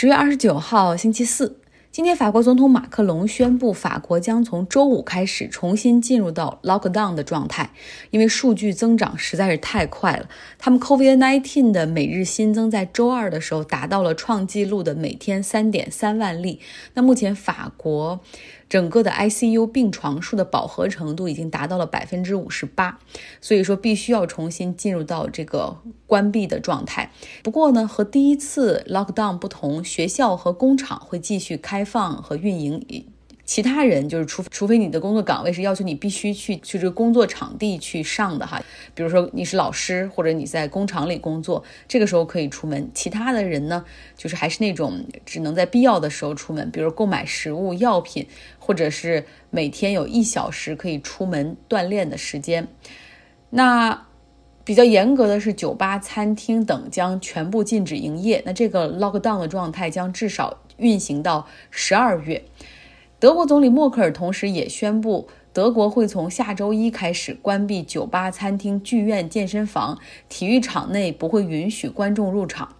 十月二十九号，星期四。今天，法国总统马克龙宣布，法国将从周五开始重新进入到 lockdown 的状态，因为数据增长实在是太快了。他们 COVID-19 的每日新增在周二的时候达到了创纪录的每天三点三万例。那目前法国。整个的 ICU 病床数的饱和程度已经达到了百分之五十八，所以说必须要重新进入到这个关闭的状态。不过呢，和第一次 lockdown 不同，学校和工厂会继续开放和运营。其他人就是除除非你的工作岗位是要求你必须去去这个工作场地去上的哈，比如说你是老师或者你在工厂里工作，这个时候可以出门。其他的人呢，就是还是那种只能在必要的时候出门，比如购买食物、药品，或者是每天有一小时可以出门锻炼的时间。那比较严格的是酒吧、餐厅等将全部禁止营业。那这个 lockdown 的状态将至少运行到十二月。德国总理默克尔同时也宣布，德国会从下周一开始关闭酒吧、餐厅、剧院、健身房、体育场内不会允许观众入场。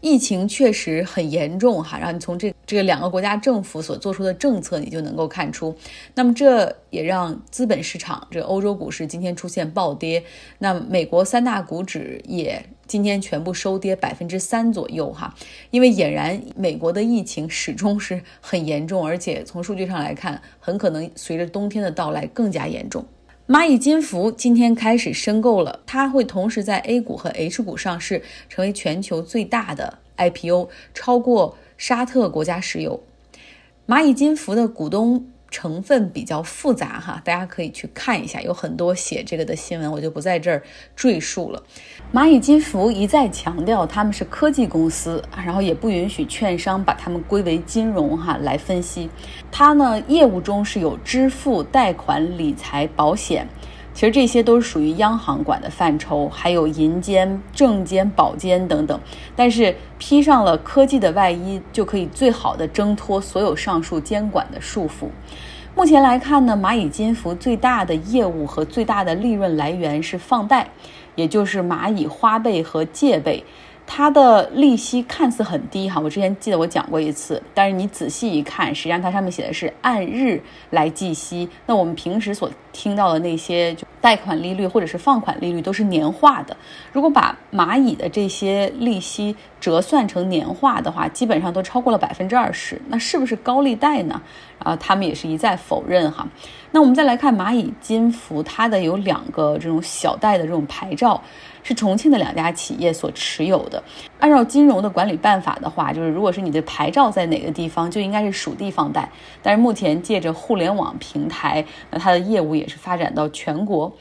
疫情确实很严重哈，然后你从这这两个国家政府所做出的政策，你就能够看出。那么这也让资本市场，这欧洲股市今天出现暴跌。那美国三大股指也今天全部收跌百分之三左右哈，因为俨然美国的疫情始终是很严重，而且从数据上来看，很可能随着冬天的到来更加严重。蚂蚁金服今天开始申购了，它会同时在 A 股和 H 股上市，成为全球最大的 IPO，超过沙特国家石油。蚂蚁金服的股东。成分比较复杂哈，大家可以去看一下，有很多写这个的新闻，我就不在这儿赘述了。蚂蚁金服一再强调他们是科技公司，然后也不允许券商把他们归为金融哈来分析。它呢业务中是有支付、贷款、理财、保险。其实这些都是属于央行管的范畴，还有银监、证监、保监等等。但是披上了科技的外衣，就可以最好的挣脱所有上述监管的束缚。目前来看呢，蚂蚁金服最大的业务和最大的利润来源是放贷，也就是蚂蚁花呗和借呗。它的利息看似很低哈，我之前记得我讲过一次，但是你仔细一看，实际上它上面写的是按日来计息。那我们平时所听到的那些就贷款利率或者是放款利率都是年化的。如果把蚂蚁的这些利息折算成年化的话，基本上都超过了百分之二十。那是不是高利贷呢？啊，他们也是一再否认哈。那我们再来看蚂蚁金服，它的有两个这种小贷的这种牌照。是重庆的两家企业所持有的。按照金融的管理办法的话，就是如果是你的牌照在哪个地方，就应该是属地放贷。但是目前借着互联网平台，那它的业务也是发展到全国。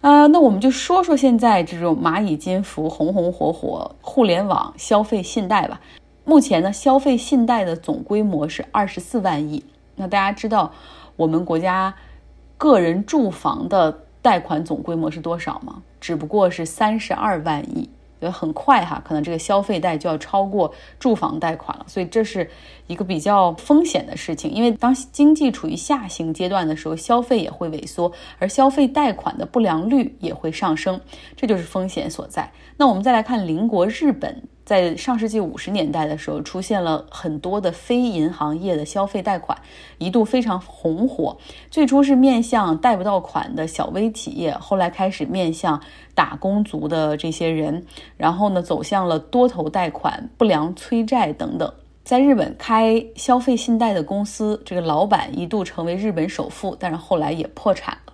啊，那我们就说说现在这种蚂蚁金服红红火火互联网消费信贷吧。目前呢，消费信贷的总规模是二十四万亿。那大家知道我们国家个人住房的贷款总规模是多少吗？只不过是三十二万亿，所以很快哈，可能这个消费贷就要超过住房贷款了，所以这是一个比较风险的事情。因为当经济处于下行阶段的时候，消费也会萎缩，而消费贷款的不良率也会上升，这就是风险所在。那我们再来看邻国日本。在上世纪五十年代的时候，出现了很多的非银行业的消费贷款，一度非常红火。最初是面向贷不到款的小微企业，后来开始面向打工族的这些人，然后呢，走向了多头贷款、不良催债等等。在日本开消费信贷的公司，这个老板一度成为日本首富，但是后来也破产了。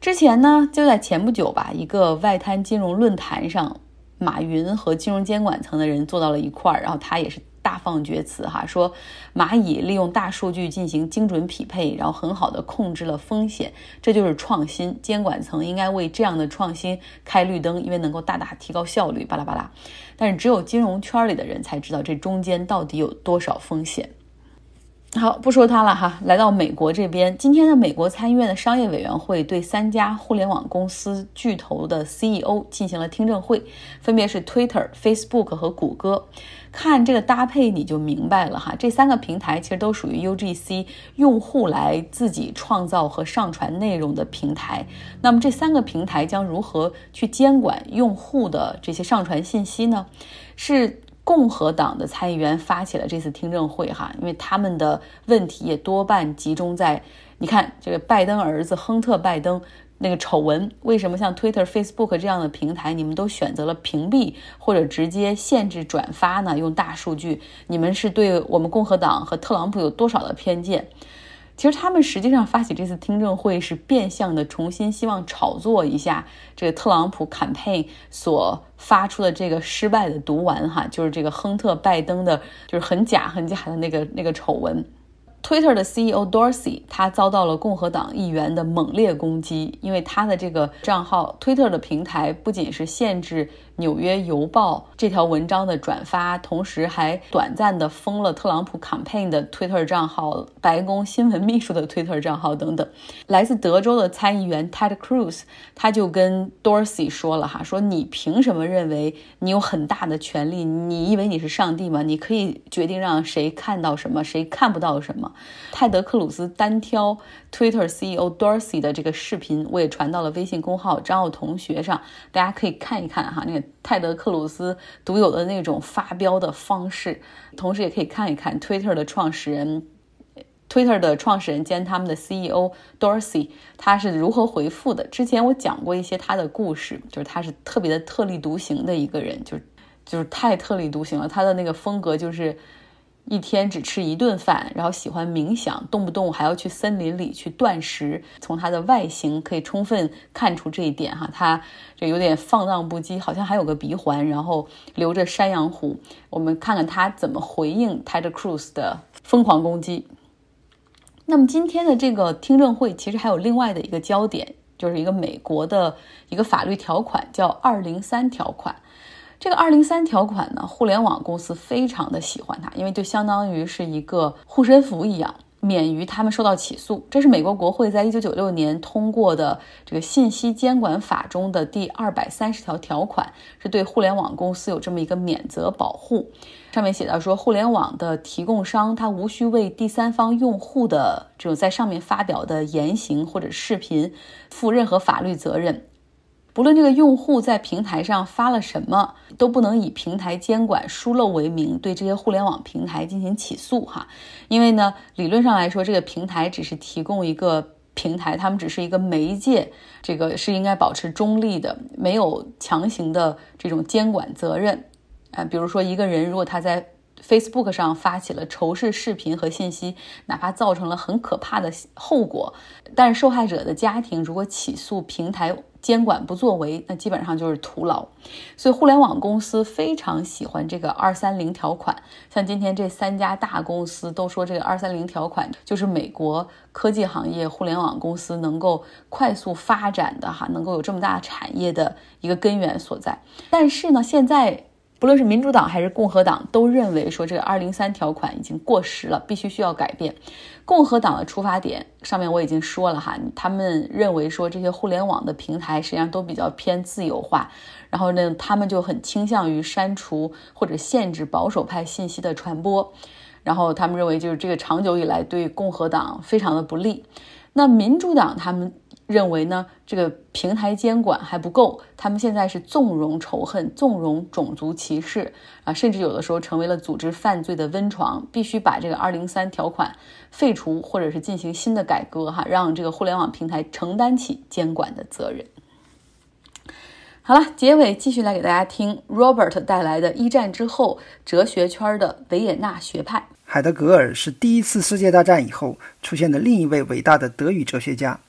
之前呢，就在前不久吧，一个外滩金融论坛上。马云和金融监管层的人坐到了一块儿，然后他也是大放厥词哈，说蚂蚁利用大数据进行精准匹配，然后很好的控制了风险，这就是创新。监管层应该为这样的创新开绿灯，因为能够大大提高效率。巴拉巴拉，但是只有金融圈里的人才知道这中间到底有多少风险。好，不说它了哈。来到美国这边，今天的美国参议院的商业委员会对三家互联网公司巨头的 CEO 进行了听证会，分别是 Twitter、Facebook 和谷歌。看这个搭配，你就明白了哈。这三个平台其实都属于 UGC 用户来自己创造和上传内容的平台。那么这三个平台将如何去监管用户的这些上传信息呢？是。共和党的参议员发起了这次听证会，哈，因为他们的问题也多半集中在，你看这个拜登儿子亨特·拜登那个丑闻，为什么像 Twitter、Facebook 这样的平台，你们都选择了屏蔽或者直接限制转发呢？用大数据，你们是对我们共和党和特朗普有多少的偏见？其实他们实际上发起这次听证会是变相的重新希望炒作一下这个特朗普 campaign 所发出的这个失败的毒丸哈，就是这个亨特拜登的，就是很假很假的那个那个丑闻。Twitter 的 CEO Dorsey 他遭到了共和党议员的猛烈攻击，因为他的这个账号 Twitter 的平台不仅是限制。《纽约邮报》这条文章的转发，同时还短暂的封了特朗普 campaign 的 Twitter 账号、白宫新闻秘书的 Twitter 账号等等。来自德州的参议员 Ted Cruz 他就跟 Dorsey 说了哈，说你凭什么认为你有很大的权利？你以为你是上帝吗？你可以决定让谁看到什么，谁看不到什么？泰德·克鲁斯单挑 Twitter CEO Dorsey 的这个视频，我也传到了微信公号张奥同学上，大家可以看一看哈，那个。泰德·克鲁斯独有的那种发飙的方式，同时也可以看一看 Twitter 的创始人，Twitter 的创始人兼他们的 CEO Dorsey 他是如何回复的。之前我讲过一些他的故事，就是他是特别的特立独行的一个人，就就是太特立独行了。他的那个风格就是。一天只吃一顿饭，然后喜欢冥想，动不动还要去森林里去断食。从他的外形可以充分看出这一点哈，他这有点放荡不羁，好像还有个鼻环，然后留着山羊胡。我们看看他怎么回应 Ted Cruz 的疯狂攻击。那么今天的这个听证会其实还有另外的一个焦点，就是一个美国的一个法律条款，叫二零三条款。这个二零三条款呢，互联网公司非常的喜欢它，因为就相当于是一个护身符一样，免于他们受到起诉。这是美国国会在一九九六年通过的这个信息监管法中的第二百三十条条款，是对互联网公司有这么一个免责保护。上面写到说，互联网的提供商他无需为第三方用户的这种在上面发表的言行或者视频负任何法律责任。不论这个用户在平台上发了什么，都不能以平台监管疏漏为名对这些互联网平台进行起诉哈。因为呢，理论上来说，这个平台只是提供一个平台，他们只是一个媒介，这个是应该保持中立的，没有强行的这种监管责任。啊，比如说一个人如果他在 Facebook 上发起了仇视视频和信息，哪怕造成了很可怕的后果，但是受害者的家庭如果起诉平台。监管不作为，那基本上就是徒劳。所以互联网公司非常喜欢这个二三零条款。像今天这三家大公司都说，这个二三零条款就是美国科技行业、互联网公司能够快速发展的哈，能够有这么大产业的一个根源所在。但是呢，现在。不论是民主党还是共和党，都认为说这个二零三条款已经过时了，必须需要改变。共和党的出发点上面我已经说了哈，他们认为说这些互联网的平台实际上都比较偏自由化，然后呢，他们就很倾向于删除或者限制保守派信息的传播，然后他们认为就是这个长久以来对共和党非常的不利。那民主党他们。认为呢，这个平台监管还不够，他们现在是纵容仇恨、纵容种族歧视啊，甚至有的时候成为了组织犯罪的温床，必须把这个二零三条款废除，或者是进行新的改革哈，让这个互联网平台承担起监管的责任。好了，结尾继续来给大家听 Robert 带来的一战之后哲学圈的维也纳学派。海德格尔是第一次世界大战以后出现的另一位伟大的德语哲学家。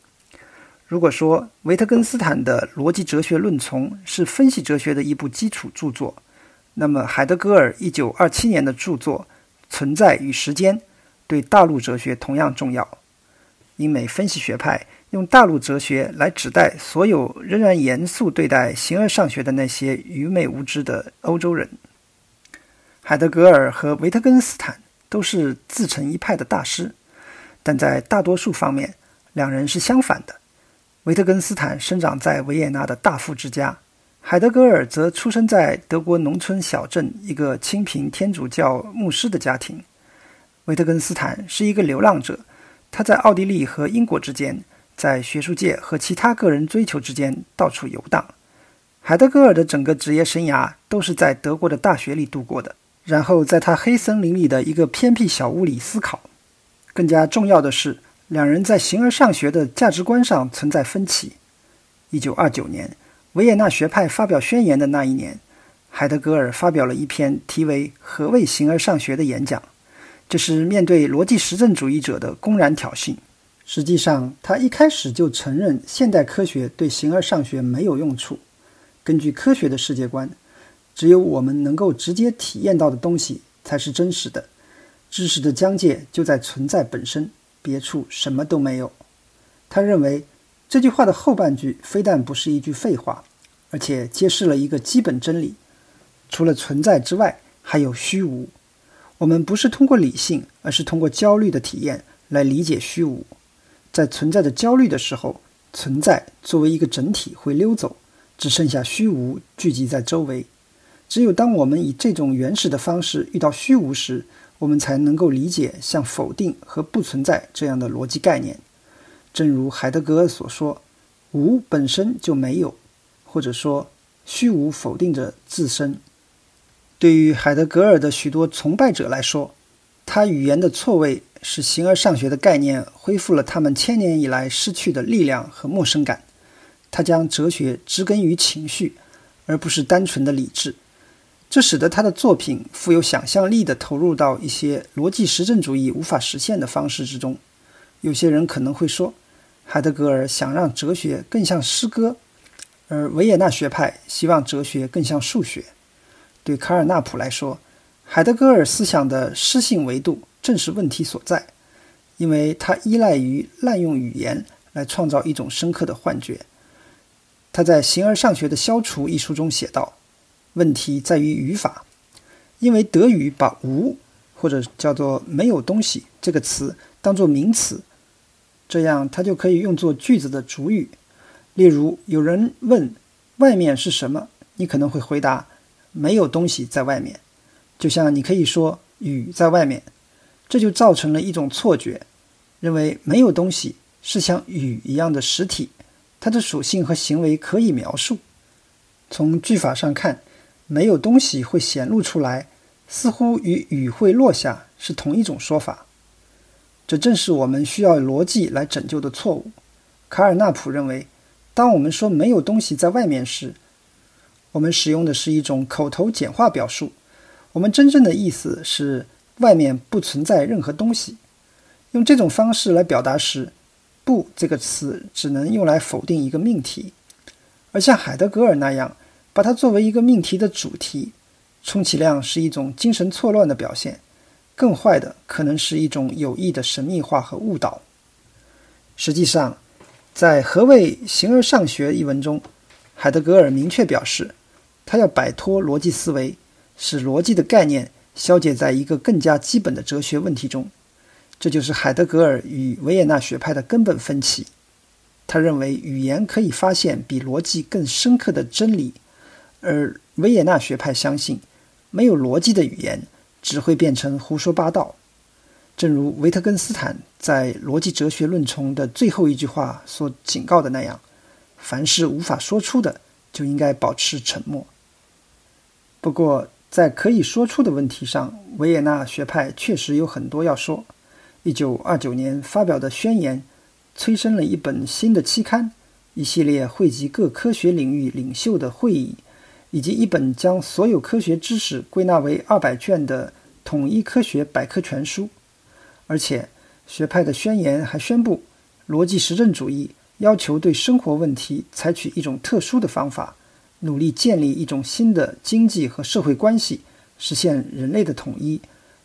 如果说维特根斯坦的《逻辑哲学论丛》是分析哲学的一部基础著作，那么海德格尔1927年的著作《存在与时间》对大陆哲学同样重要。英美分析学派用大陆哲学来指代所有仍然严肃对待形而上学的那些愚昧无知的欧洲人。海德格尔和维特根斯坦都是自成一派的大师，但在大多数方面，两人是相反的。维特根斯坦生长在维也纳的大富之家，海德格尔则出生在德国农村小镇一个清贫天主教牧师的家庭。维特根斯坦是一个流浪者，他在奥地利和英国之间，在学术界和其他个人追求之间到处游荡。海德格尔的整个职业生涯都是在德国的大学里度过的。然后在他黑森林里的一个偏僻小屋里思考。更加重要的是，两人在形而上学的价值观上存在分歧。一九二九年，维也纳学派发表宣言的那一年，海德格尔发表了一篇题为《何谓形而上学》的演讲，这是面对逻辑实证主义者的公然挑衅。实际上，他一开始就承认现代科学对形而上学没有用处。根据科学的世界观，只有我们能够直接体验到的东西才是真实的。知识的疆界就在存在本身，别处什么都没有。他认为这句话的后半句非但不是一句废话，而且揭示了一个基本真理：除了存在之外，还有虚无。我们不是通过理性，而是通过焦虑的体验来理解虚无。在存在着焦虑的时候，存在作为一个整体会溜走，只剩下虚无聚集在周围。只有当我们以这种原始的方式遇到虚无时，我们才能够理解像否定和不存在这样的逻辑概念。正如海德格尔所说：“无本身就没有，或者说虚无否定着自身。”对于海德格尔的许多崇拜者来说，他语言的错位。使形而上学的概念恢复了他们千年以来失去的力量和陌生感。他将哲学植根于情绪，而不是单纯的理智，这使得他的作品富有想象力地投入到一些逻辑实证主义无法实现的方式之中。有些人可能会说，海德格尔想让哲学更像诗歌，而维也纳学派希望哲学更像数学。对卡尔纳普来说，海德格尔思想的诗性维度。正是问题所在，因为它依赖于滥用语言来创造一种深刻的幻觉。他在《形而上学的消除》一书中写道：“问题在于语法，因为德语把‘无’或者叫做‘没有东西’这个词当做名词，这样它就可以用作句子的主语。例如，有人问‘外面是什么’，你可能会回答‘没有东西在外面’，就像你可以说‘雨在外面’。”这就造成了一种错觉，认为没有东西是像雨一样的实体，它的属性和行为可以描述。从句法上看，没有东西会显露出来，似乎与雨会落下是同一种说法。这正是我们需要逻辑来拯救的错误。卡尔纳普认为，当我们说没有东西在外面时，我们使用的是一种口头简化表述，我们真正的意思是。外面不存在任何东西。用这种方式来表达时，“不”这个词只能用来否定一个命题；而像海德格尔那样把它作为一个命题的主题，充其量是一种精神错乱的表现。更坏的可能是一种有意的神秘化和误导。实际上，在《何谓形而上学》一文中，海德格尔明确表示，他要摆脱逻辑思维，使逻辑的概念。消解在一个更加基本的哲学问题中，这就是海德格尔与维也纳学派的根本分歧。他认为语言可以发现比逻辑更深刻的真理，而维也纳学派相信没有逻辑的语言只会变成胡说八道。正如维特根斯坦在《逻辑哲学论》中的最后一句话所警告的那样：“凡是无法说出的，就应该保持沉默。”不过，在可以说出的问题上，维也纳学派确实有很多要说。一九二九年发表的宣言，催生了一本新的期刊，一系列汇集各科学领域领袖的会议，以及一本将所有科学知识归纳为二百卷的统一科学百科全书。而且，学派的宣言还宣布，逻辑实证主义要求对生活问题采取一种特殊的方法。努力建立一种新的经济和社会关系，实现人类的统一，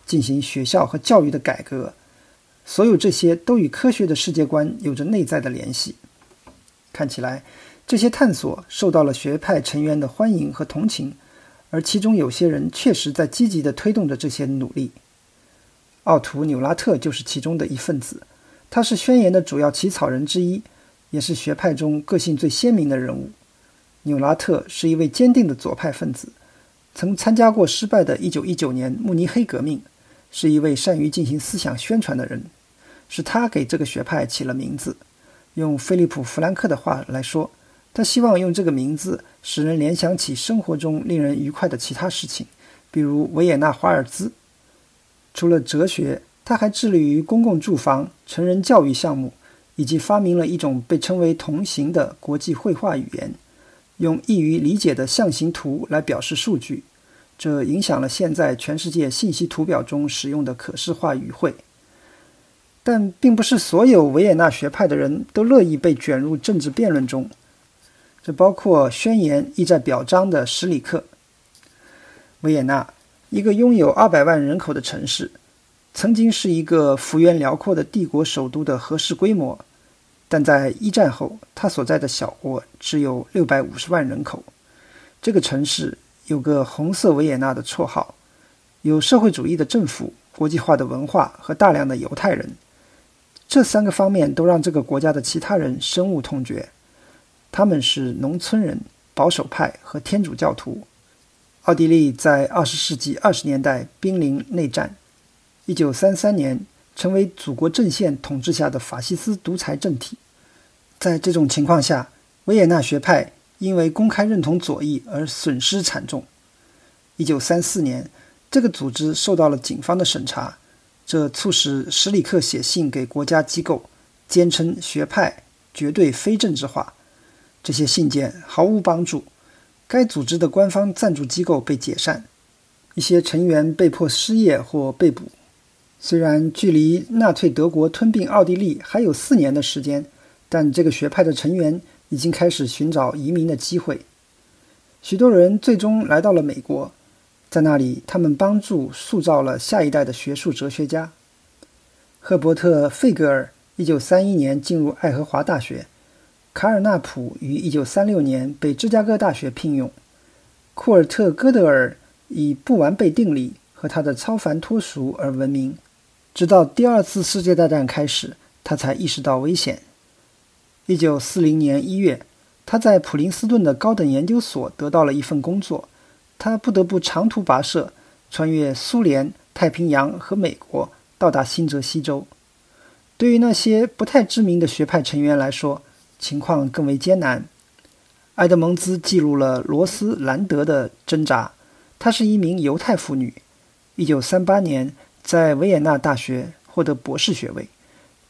进行学校和教育的改革。所有这些都与科学的世界观有着内在的联系。看起来，这些探索受到了学派成员的欢迎和同情，而其中有些人确实在积极地推动着这些努力。奥图·纽拉特就是其中的一份子，他是宣言的主要起草人之一，也是学派中个性最鲜明的人物。纽拉特是一位坚定的左派分子，曾参加过失败的1919年慕尼黑革命，是一位善于进行思想宣传的人。是他给这个学派起了名字。用菲利普·弗兰克的话来说，他希望用这个名字使人联想起生活中令人愉快的其他事情，比如维也纳华尔兹。除了哲学，他还致力于公共住房、成人教育项目，以及发明了一种被称为“同行”的国际绘画语言，用易于理解的象形图来表示数据。这影响了现在全世界信息图表中使用的可视化语汇。但并不是所有维也纳学派的人都乐意被卷入政治辩论中，这包括宣言意在表彰的史里克。维也纳，一个拥有二百万人口的城市，曾经是一个幅员辽阔的帝国首都的合适规模，但在一战后，它所在的小国只有六百五十万人口。这个城市有个“红色维也纳”的绰号，有社会主义的政府、国际化的文化和大量的犹太人。这三个方面都让这个国家的其他人深恶痛绝。他们是农村人、保守派和天主教徒。奥地利在二十世纪二十年代濒临内战，一九三三年成为祖国阵线统治下的法西斯独裁政体。在这种情况下，维也纳学派因为公开认同左翼而损失惨重。一九三四年，这个组织受到了警方的审查。这促使史里克写信给国家机构，坚称学派绝对非政治化。这些信件毫无帮助，该组织的官方赞助机构被解散，一些成员被迫失业或被捕。虽然距离纳粹德国吞并奥地利还有四年的时间，但这个学派的成员已经开始寻找移民的机会。许多人最终来到了美国。在那里，他们帮助塑造了下一代的学术哲学家。赫伯特·费格尔1931年进入爱荷华大学，卡尔纳普于1936年被芝加哥大学聘用。库尔特·戈德尔以不完备定理和他的超凡脱俗而闻名。直到第二次世界大战开始，他才意识到危险。1940年1月，他在普林斯顿的高等研究所得到了一份工作。他不得不长途跋涉，穿越苏联、太平洋和美国，到达新泽西州。对于那些不太知名的学派成员来说，情况更为艰难。埃德蒙兹记录了罗斯兰德的挣扎。她是一名犹太妇女，1938年在维也纳大学获得博士学位，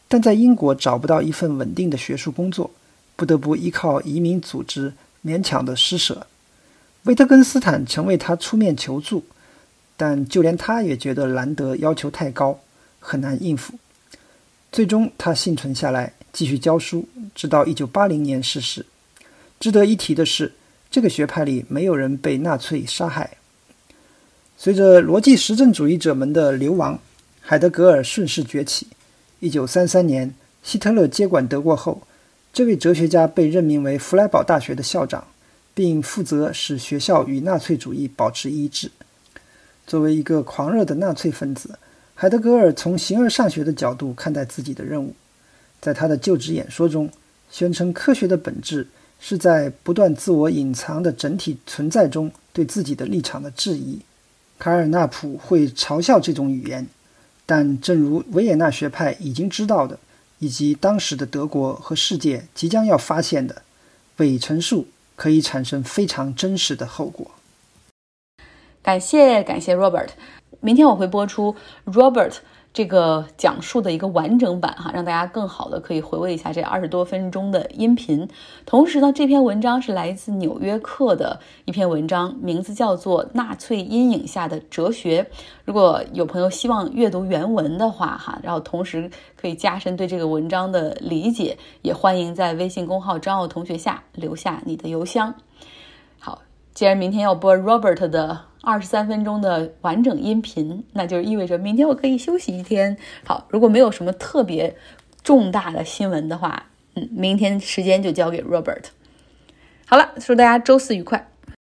但在英国找不到一份稳定的学术工作，不得不依靠移民组织勉强的施舍。维特根斯坦曾为他出面求助，但就连他也觉得兰德要求太高，很难应付。最终，他幸存下来，继续教书，直到1980年逝世。值得一提的是，这个学派里没有人被纳粹杀害。随着逻辑实证主义者们的流亡，海德格尔顺势崛起。1933年，希特勒接管德国后，这位哲学家被任命为弗莱堡大学的校长。并负责使学校与纳粹主义保持一致。作为一个狂热的纳粹分子，海德格尔从形而上学的角度看待自己的任务。在他的就职演说中，宣称科学的本质是在不断自我隐藏的整体存在中对自己的立场的质疑。卡尔纳普会嘲笑这种语言，但正如维也纳学派已经知道的，以及当时的德国和世界即将要发现的，伪陈述。可以产生非常真实的后果。感谢感谢 Robert，明天我会播出 Robert 这个讲述的一个完整版哈，让大家更好的可以回味一下这二十多分钟的音频。同时呢，这篇文章是来自《纽约客》的一篇文章，名字叫做《纳粹阴影下的哲学》。如果有朋友希望阅读原文的话哈，然后同时可以加深对这个文章的理解，也欢迎在微信公号张奥同学下留下你的邮箱。好，既然明天要播 Robert 的。二十三分钟的完整音频，那就意味着明天我可以休息一天。好，如果没有什么特别重大的新闻的话，嗯，明天时间就交给 Robert。好了，祝大家周四愉快。